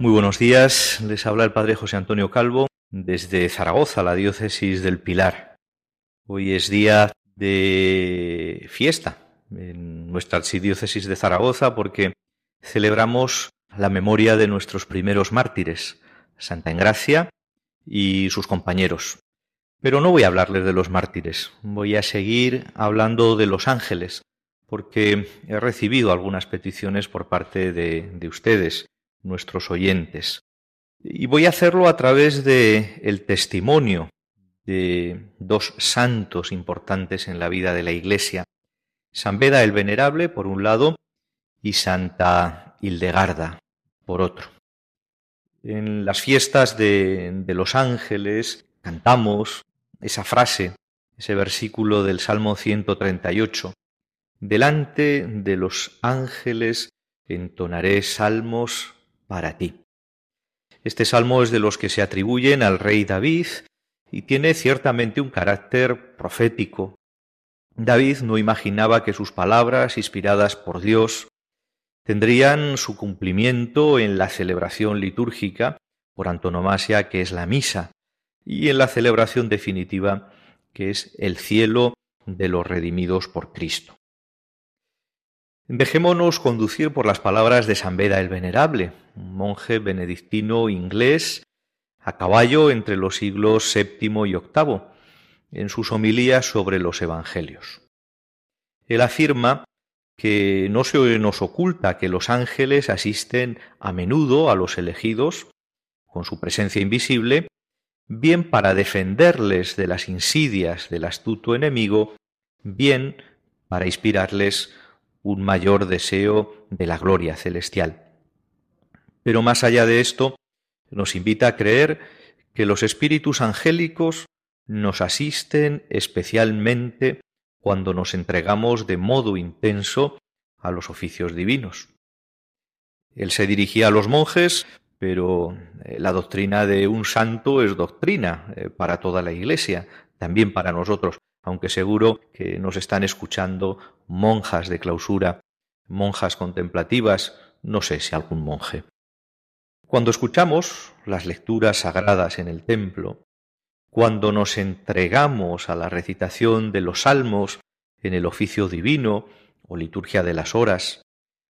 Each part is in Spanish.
Muy buenos días, les habla el Padre José Antonio Calvo desde Zaragoza, la diócesis del Pilar. Hoy es día de fiesta en nuestra archidiócesis de Zaragoza porque celebramos la memoria de nuestros primeros mártires, Santa Engracia y sus compañeros. Pero no voy a hablarles de los mártires, voy a seguir hablando de los ángeles, porque he recibido algunas peticiones por parte de, de ustedes nuestros oyentes. Y voy a hacerlo a través de el testimonio de dos santos importantes en la vida de la Iglesia, San Beda el Venerable por un lado y Santa Hildegarda por otro. En las fiestas de, de los ángeles cantamos esa frase, ese versículo del Salmo 138. Delante de los ángeles entonaré salmos para ti. Este salmo es de los que se atribuyen al rey David y tiene ciertamente un carácter profético. David no imaginaba que sus palabras, inspiradas por Dios, tendrían su cumplimiento en la celebración litúrgica por antonomasia que es la misa y en la celebración definitiva que es el cielo de los redimidos por Cristo. Dejémonos conducir por las palabras de San Beda el Venerable, un monje benedictino inglés a caballo entre los siglos VII y VIII, en sus homilías sobre los Evangelios. Él afirma que no se nos oculta que los ángeles asisten a menudo a los elegidos con su presencia invisible, bien para defenderles de las insidias del astuto enemigo, bien para inspirarles un mayor deseo de la gloria celestial. Pero más allá de esto, nos invita a creer que los espíritus angélicos nos asisten especialmente cuando nos entregamos de modo intenso a los oficios divinos. Él se dirigía a los monjes, pero eh, la doctrina de un santo es doctrina eh, para toda la Iglesia, también para nosotros aunque seguro que nos están escuchando monjas de clausura, monjas contemplativas, no sé si algún monje. Cuando escuchamos las lecturas sagradas en el templo, cuando nos entregamos a la recitación de los salmos en el oficio divino o liturgia de las horas,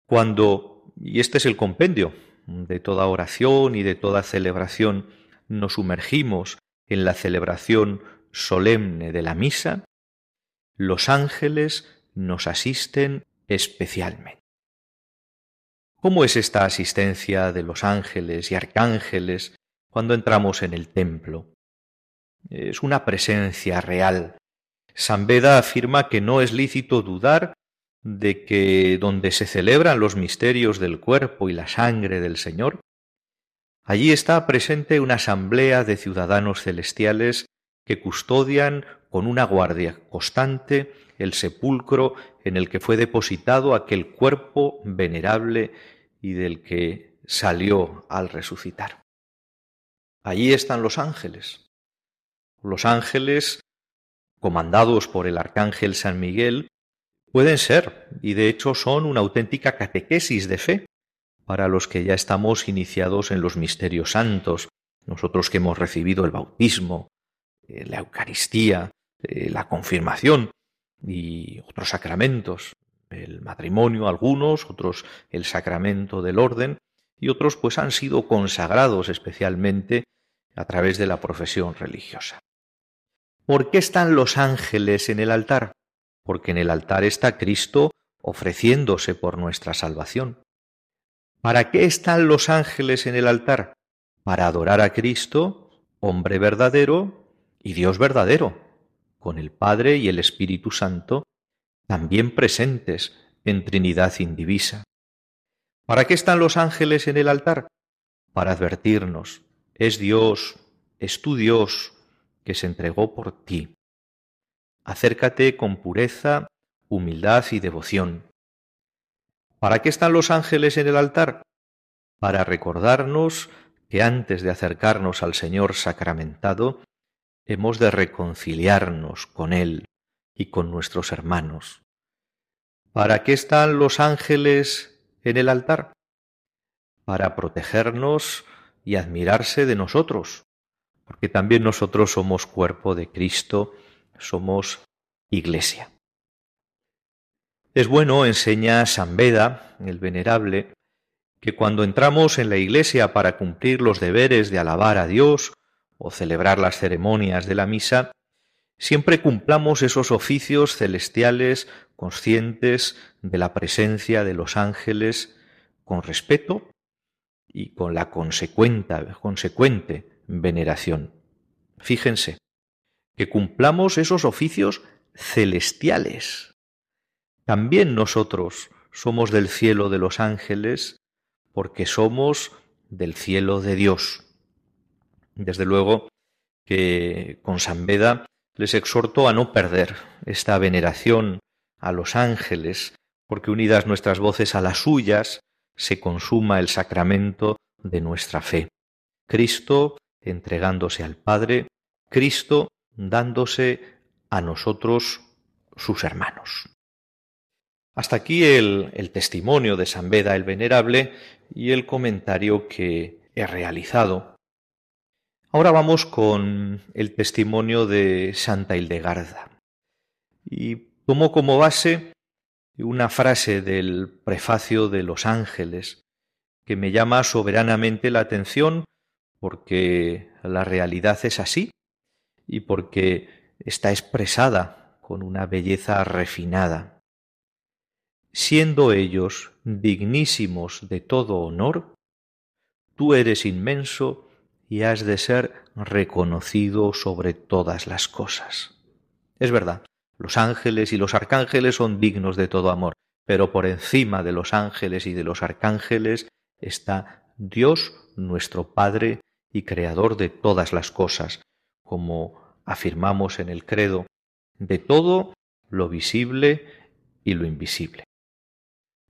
cuando, y este es el compendio de toda oración y de toda celebración, nos sumergimos en la celebración solemne de la misa, los ángeles nos asisten especialmente. ¿Cómo es esta asistencia de los ángeles y arcángeles cuando entramos en el templo? Es una presencia real. San Beda afirma que no es lícito dudar de que donde se celebran los misterios del cuerpo y la sangre del Señor, allí está presente una asamblea de ciudadanos celestiales que custodian con una guardia constante el sepulcro en el que fue depositado aquel cuerpo venerable y del que salió al resucitar. Allí están los ángeles. Los ángeles, comandados por el arcángel San Miguel, pueden ser, y de hecho son una auténtica catequesis de fe para los que ya estamos iniciados en los misterios santos, nosotros que hemos recibido el bautismo, eh, la Eucaristía, eh, la confirmación y otros sacramentos, el matrimonio algunos, otros el sacramento del orden y otros pues han sido consagrados especialmente a través de la profesión religiosa. ¿Por qué están los ángeles en el altar? Porque en el altar está Cristo ofreciéndose por nuestra salvación. ¿Para qué están los ángeles en el altar? Para adorar a Cristo, hombre verdadero y Dios verdadero, con el Padre y el Espíritu Santo también presentes en Trinidad indivisa. ¿Para qué están los ángeles en el altar? Para advertirnos, es Dios, es tu Dios, que se entregó por ti. Acércate con pureza, humildad y devoción. ¿Para qué están los ángeles en el altar? Para recordarnos que antes de acercarnos al Señor sacramentado, hemos de reconciliarnos con Él y con nuestros hermanos. ¿Para qué están los ángeles en el altar? Para protegernos y admirarse de nosotros, porque también nosotros somos cuerpo de Cristo, somos iglesia. Es bueno, enseña San Beda, el venerable, que cuando entramos en la iglesia para cumplir los deberes de alabar a Dios o celebrar las ceremonias de la misa, siempre cumplamos esos oficios celestiales conscientes de la presencia de los ángeles con respeto y con la consecuente veneración. Fíjense, que cumplamos esos oficios celestiales. También nosotros somos del cielo de los ángeles porque somos del cielo de Dios. Desde luego que con San Beda les exhorto a no perder esta veneración a los ángeles, porque unidas nuestras voces a las suyas, se consuma el sacramento de nuestra fe. Cristo entregándose al Padre, Cristo dándose a nosotros sus hermanos. Hasta aquí el, el, testimonio de San Beda el Venerable y el comentario que he realizado. Ahora vamos con el testimonio de Santa Hildegarda. Y tomo como base una frase del prefacio de los ángeles que me llama soberanamente la atención porque la realidad es así y porque está expresada con una belleza refinada. Siendo ellos dignísimos de todo honor, tú eres inmenso y has de ser reconocido sobre todas las cosas. Es verdad, los ángeles y los arcángeles son dignos de todo amor, pero por encima de los ángeles y de los arcángeles está Dios nuestro Padre y Creador de todas las cosas, como afirmamos en el credo, de todo lo visible y lo invisible.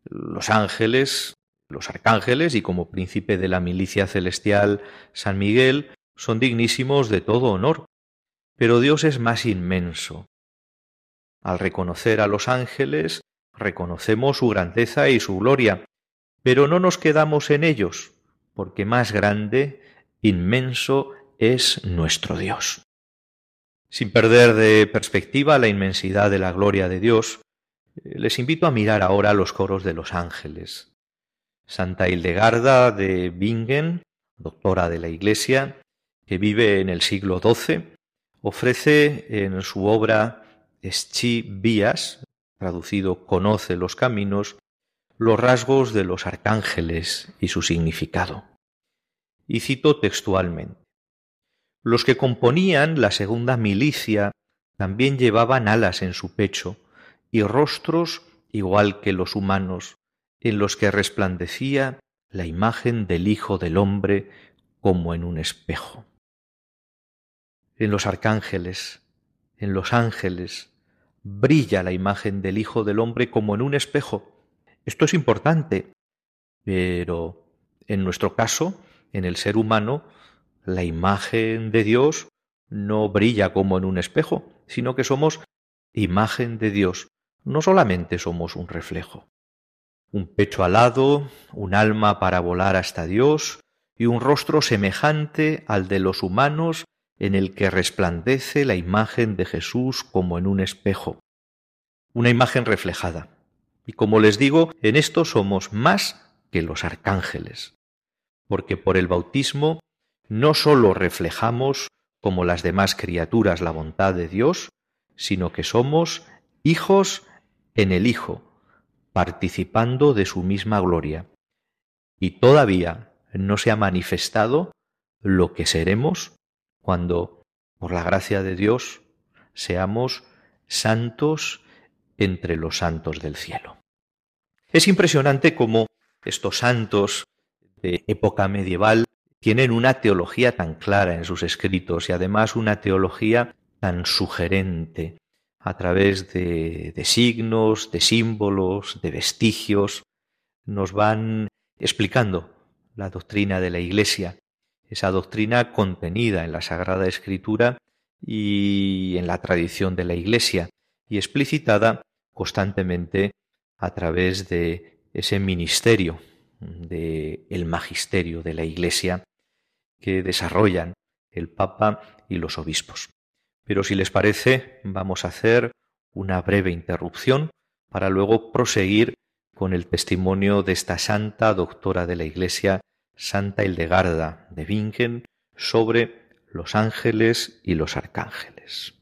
Los ángeles los arcángeles y como príncipe de la milicia celestial San Miguel son dignísimos de todo honor, pero Dios es más inmenso. Al reconocer a los ángeles, reconocemos su grandeza y su gloria, pero no nos quedamos en ellos, porque más grande, inmenso es nuestro Dios. Sin perder de perspectiva la inmensidad de la gloria de Dios, les invito a mirar ahora los coros de los ángeles. Santa Hildegarda de Bingen, doctora de la Iglesia, que vive en el siglo XII, ofrece en su obra Schi Vías, traducido Conoce los caminos, los rasgos de los arcángeles y su significado. Y cito textualmente. Los que componían la segunda milicia también llevaban alas en su pecho y rostros igual que los humanos, en los que resplandecía la imagen del Hijo del Hombre como en un espejo. En los arcángeles, en los ángeles, brilla la imagen del Hijo del Hombre como en un espejo. Esto es importante, pero en nuestro caso, en el ser humano, la imagen de Dios no brilla como en un espejo, sino que somos imagen de Dios. No solamente somos un reflejo un pecho alado, un alma para volar hasta Dios y un rostro semejante al de los humanos en el que resplandece la imagen de Jesús como en un espejo, una imagen reflejada. Y como les digo, en esto somos más que los arcángeles, porque por el bautismo no sólo reflejamos como las demás criaturas la voluntad de Dios, sino que somos hijos en el Hijo, participando de su misma gloria. Y todavía no se ha manifestado lo que seremos cuando, por la gracia de Dios, seamos santos entre los santos del cielo. Es impresionante cómo estos santos de época medieval tienen una teología tan clara en sus escritos y además una teología tan sugerente a través de, de signos, de símbolos, de vestigios, nos van explicando la doctrina de la Iglesia, esa doctrina contenida en la Sagrada Escritura y en la tradición de la Iglesia y explicitada constantemente a través de ese ministerio de el magisterio de la Iglesia que desarrollan el Papa y los obispos. Pero si les parece, vamos a hacer una breve interrupción para luego proseguir con el testimonio de esta santa doctora de la Iglesia, Santa Hildegarda de Bingen, sobre los ángeles y los arcángeles.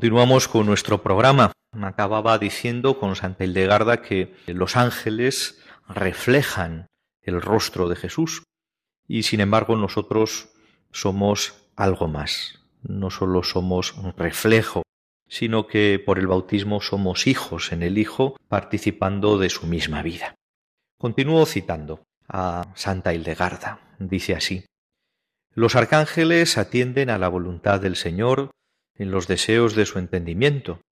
Continuamos con nuestro programa. Acababa diciendo con Santa Hildegarda que los ángeles reflejan el rostro de Jesús y sin embargo nosotros somos algo más. No solo somos un reflejo, sino que por el bautismo somos hijos en el Hijo participando de su misma vida. Continúo citando a Santa Hildegarda. Dice así, Los arcángeles atienden a la voluntad del Señor en los deseos de su entendimiento,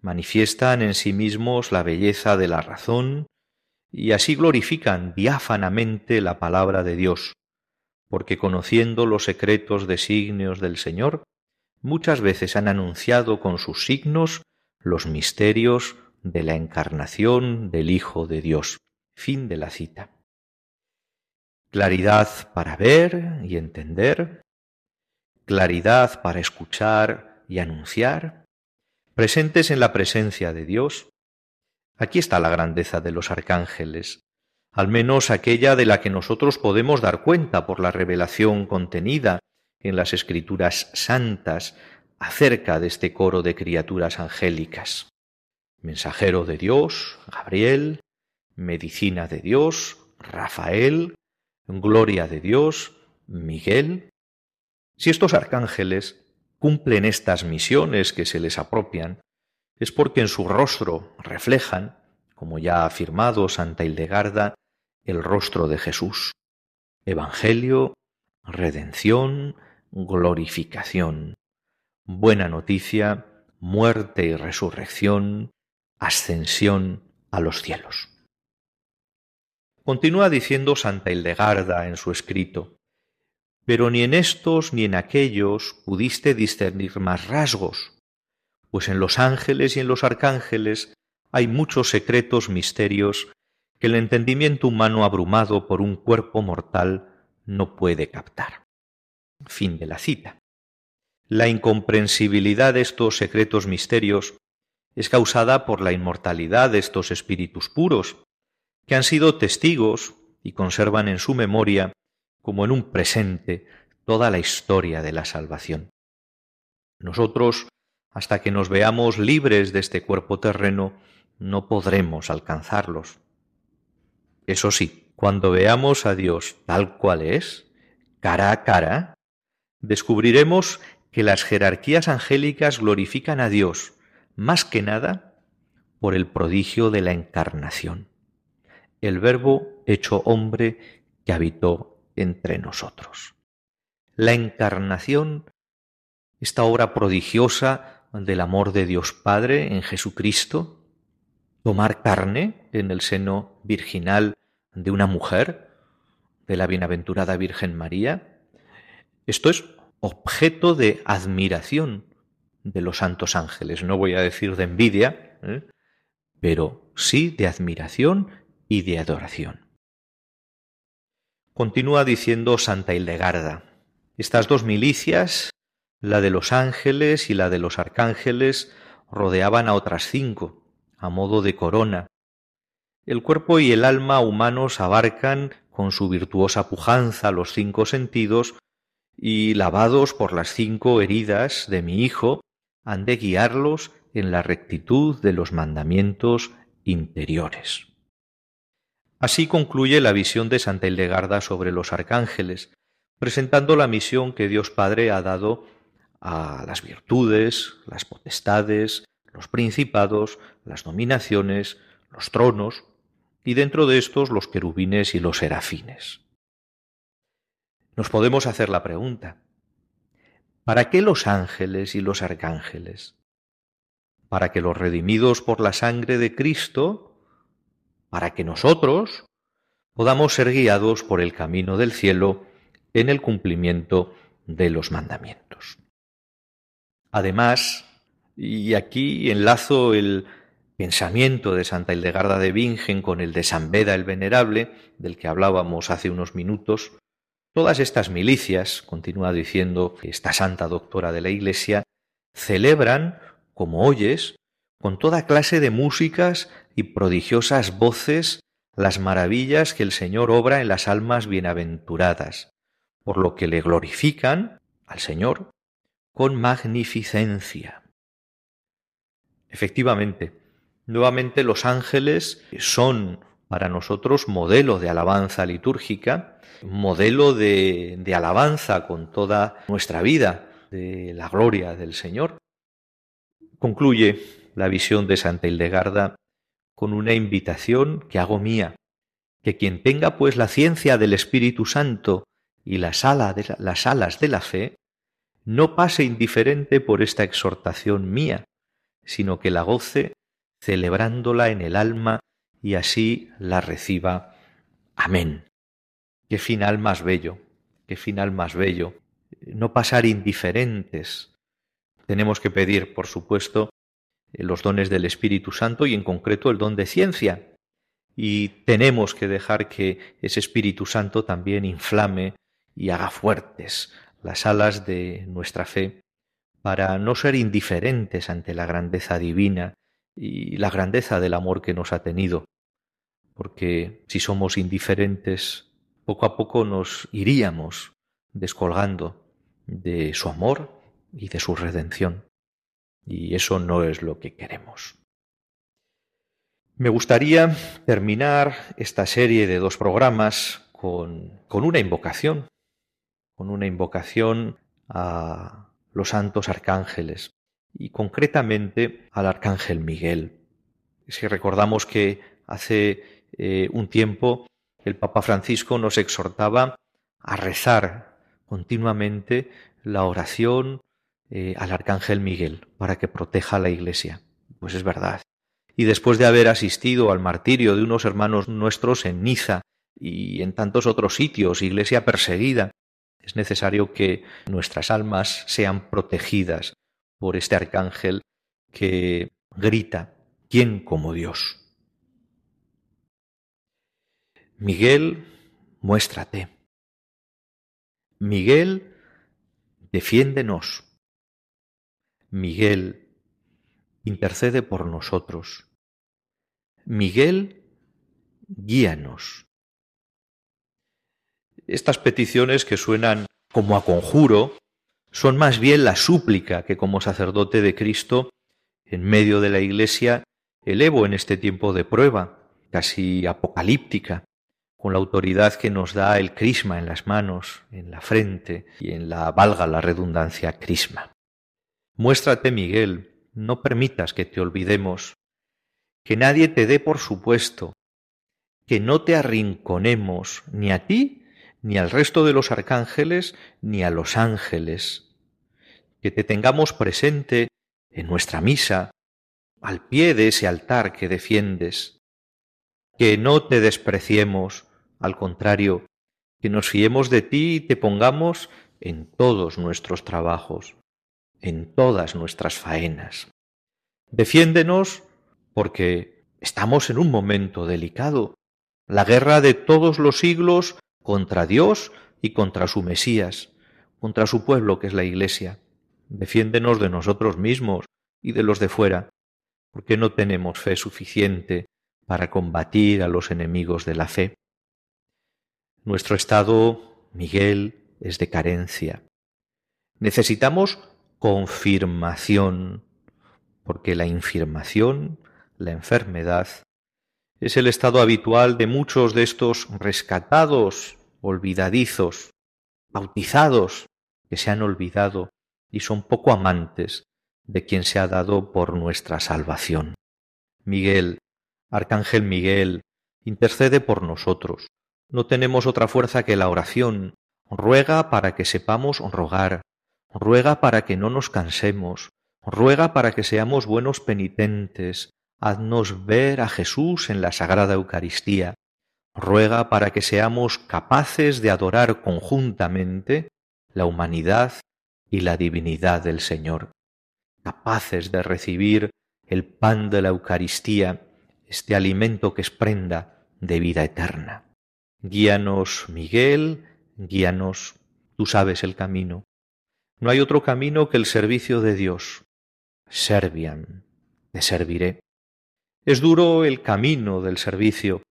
manifiestan en sí mismos la belleza de la razón y así glorifican diáfanamente la palabra de Dios, porque conociendo los secretos designios del Señor, muchas veces han anunciado con sus signos los misterios de la encarnación del Hijo de Dios. Fin de la cita. Claridad para ver y entender, claridad para escuchar y anunciar, presentes en la presencia de Dios. Aquí está la grandeza de los arcángeles, al menos aquella de la que nosotros podemos dar cuenta por la revelación contenida en las escrituras santas acerca de este coro de criaturas angélicas. Mensajero de Dios, Gabriel, medicina de Dios, Rafael, gloria de Dios, Miguel. Si estos arcángeles cumplen estas misiones que se les apropian, es porque en su rostro reflejan, como ya ha afirmado Santa Hildegarda, el rostro de Jesús. Evangelio, redención, glorificación, buena noticia, muerte y resurrección, ascensión a los cielos. Continúa diciendo Santa Hildegarda en su escrito, pero ni en estos ni en aquellos pudiste discernir más rasgos, pues en los ángeles y en los arcángeles hay muchos secretos misterios que el entendimiento humano abrumado por un cuerpo mortal no puede captar. Fin de la cita. La incomprensibilidad de estos secretos misterios es causada por la inmortalidad de estos espíritus puros, que han sido testigos y conservan en su memoria, como en un presente, toda la historia de la salvación. Nosotros, hasta que nos veamos libres de este cuerpo terreno, no podremos alcanzarlos. Eso sí, cuando veamos a Dios tal cual es, cara a cara, descubriremos que las jerarquías angélicas glorifican a Dios, más que nada, por el prodigio de la encarnación, el Verbo hecho hombre que habitó entre nosotros. La encarnación, esta obra prodigiosa del amor de Dios Padre en Jesucristo, tomar carne en el seno virginal de una mujer, de la bienaventurada Virgen María, esto es objeto de admiración de los santos ángeles. No voy a decir de envidia, ¿eh? pero sí de admiración y de adoración. Continúa diciendo Santa Hildegarda, estas dos milicias, la de los ángeles y la de los arcángeles, rodeaban a otras cinco, a modo de corona. El cuerpo y el alma humanos abarcan con su virtuosa pujanza los cinco sentidos y lavados por las cinco heridas de mi Hijo, han de guiarlos en la rectitud de los mandamientos interiores. Así concluye la visión de Santa Hildegarda sobre los arcángeles, presentando la misión que Dios Padre ha dado a las virtudes, las potestades, los principados, las dominaciones, los tronos, y dentro de estos los querubines y los serafines. Nos podemos hacer la pregunta, ¿para qué los ángeles y los arcángeles? Para que los redimidos por la sangre de Cristo, para que nosotros podamos ser guiados por el camino del cielo en el cumplimiento de los mandamientos. Además, y aquí enlazo el pensamiento de Santa Hildegarda de Bingen con el de San Beda el Venerable, del que hablábamos hace unos minutos, todas estas milicias, continúa diciendo esta santa doctora de la Iglesia, celebran, como oyes, con toda clase de músicas y prodigiosas voces las maravillas que el Señor obra en las almas bienaventuradas, por lo que le glorifican al Señor con magnificencia. Efectivamente, nuevamente los ángeles son para nosotros modelo de alabanza litúrgica, modelo de, alabanza con toda nuestra vida de la gloria del Señor. Concluye la visión de Santa Hildegarda con una invitación que hago mía, que quien tenga pues la ciencia del Espíritu Santo y las, de las alas de la fe, no pase indiferente por esta exhortación mía, sino que la goce celebrándola en el alma y así la reciba. Amén. Qué final más bello, qué final más bello. No pasar indiferentes. Tenemos que pedir, por supuesto, los dones del Espíritu Santo y en concreto el don de ciencia. Y tenemos que dejar que ese Espíritu Santo también inflame y haga fuertes las alas de nuestra fe para no ser indiferentes ante la grandeza divina y la grandeza del amor que nos ha tenido, porque si somos indiferentes, poco a poco nos iríamos descolgando de su amor y de su redención, y eso no es lo que queremos. Me gustaría terminar esta serie de dos programas con, con una invocación con una invocación a los santos arcángeles y concretamente al arcángel Miguel. Si recordamos que hace eh, un tiempo el Papa Francisco nos exhortaba a rezar continuamente la oración eh, al arcángel Miguel para que proteja a la Iglesia. Pues es verdad. Y después de haber asistido al martirio de unos hermanos nuestros en Niza y en tantos otros sitios, iglesia perseguida, es necesario que nuestras almas sean protegidas por este arcángel que grita, ¿quién como Dios? Miguel, muéstrate. Miguel, defiéndenos. Miguel, intercede por nosotros. Miguel, guíanos. Estas peticiones que suenan como a conjuro son más bien la súplica que como sacerdote de Cristo en medio de la Iglesia elevo en este tiempo de prueba, casi apocalíptica, con la autoridad que nos da el crisma en las manos, en la frente y en la, valga la redundancia, crisma. Muéstrate, Miguel, no permitas que te olvidemos, que nadie te dé por supuesto, que no te arrinconemos ni a ti, ni al resto de los arcángeles, ni a los ángeles, que te tengamos presente en nuestra misa, al pie de ese altar que defiendes, que no te despreciemos, al contrario, que nos fiemos de ti y te pongamos en todos nuestros trabajos, en todas nuestras faenas. Defiéndenos porque estamos en un momento delicado, la guerra de todos los siglos contra Dios y contra su Mesías, contra su pueblo que es la Iglesia. Defiéndenos de nosotros mismos y de los de fuera, porque no tenemos fe suficiente para combatir a los enemigos de la fe. Nuestro estado, Miguel, es de carencia. Necesitamos confirmación, porque la infirmación, la enfermedad, es el estado habitual de muchos de estos rescatados, olvidadizos, bautizados, que se han olvidado y son poco amantes de quien se ha dado por nuestra salvación. Miguel, Arcángel Miguel, intercede por nosotros, no tenemos otra fuerza que la oración. Ruega para que sepamos rogar. Ruega para que no nos cansemos. Ruega para que seamos buenos penitentes. Haznos ver a Jesús en la Sagrada Eucaristía. Ruega para que seamos capaces de adorar conjuntamente la humanidad y la divinidad del Señor, capaces de recibir el pan de la Eucaristía, este alimento que es prenda de vida eterna. Guíanos, Miguel, guíanos, tú sabes el camino. No hay otro camino que el servicio de Dios. Servian, te serviré. Es duro el camino del servicio,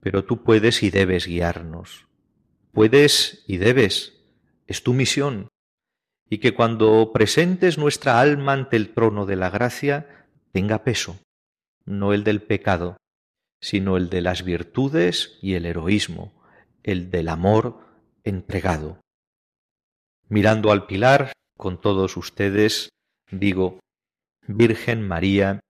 pero tú puedes y debes guiarnos. Puedes y debes, es tu misión. Y que cuando presentes nuestra alma ante el trono de la gracia, tenga peso, no el del pecado, sino el de las virtudes y el heroísmo, el del amor entregado. Mirando al pilar, con todos ustedes, digo, Virgen María,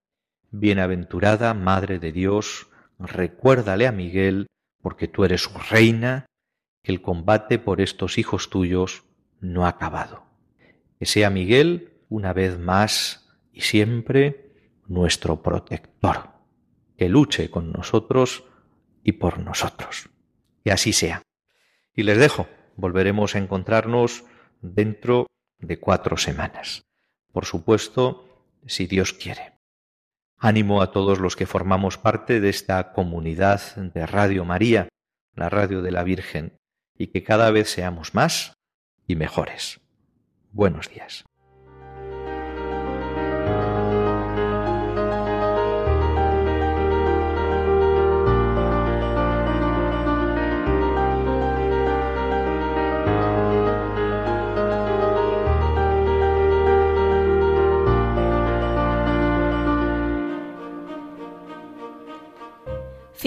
bienaventurada Madre de Dios, recuérdale a Miguel, porque tú eres su reina, que el combate por estos hijos tuyos no ha acabado. Que sea Miguel, una vez más y siempre, nuestro protector que luche con nosotros y por nosotros. Que así sea. Y les dejo, volveremos a encontrarnos dentro de cuatro semanas. Por supuesto, si Dios quiere. Ánimo a todos los que formamos parte de esta comunidad de Radio María, la radio de la Virgen, y que cada vez seamos más y mejores. Buenos días.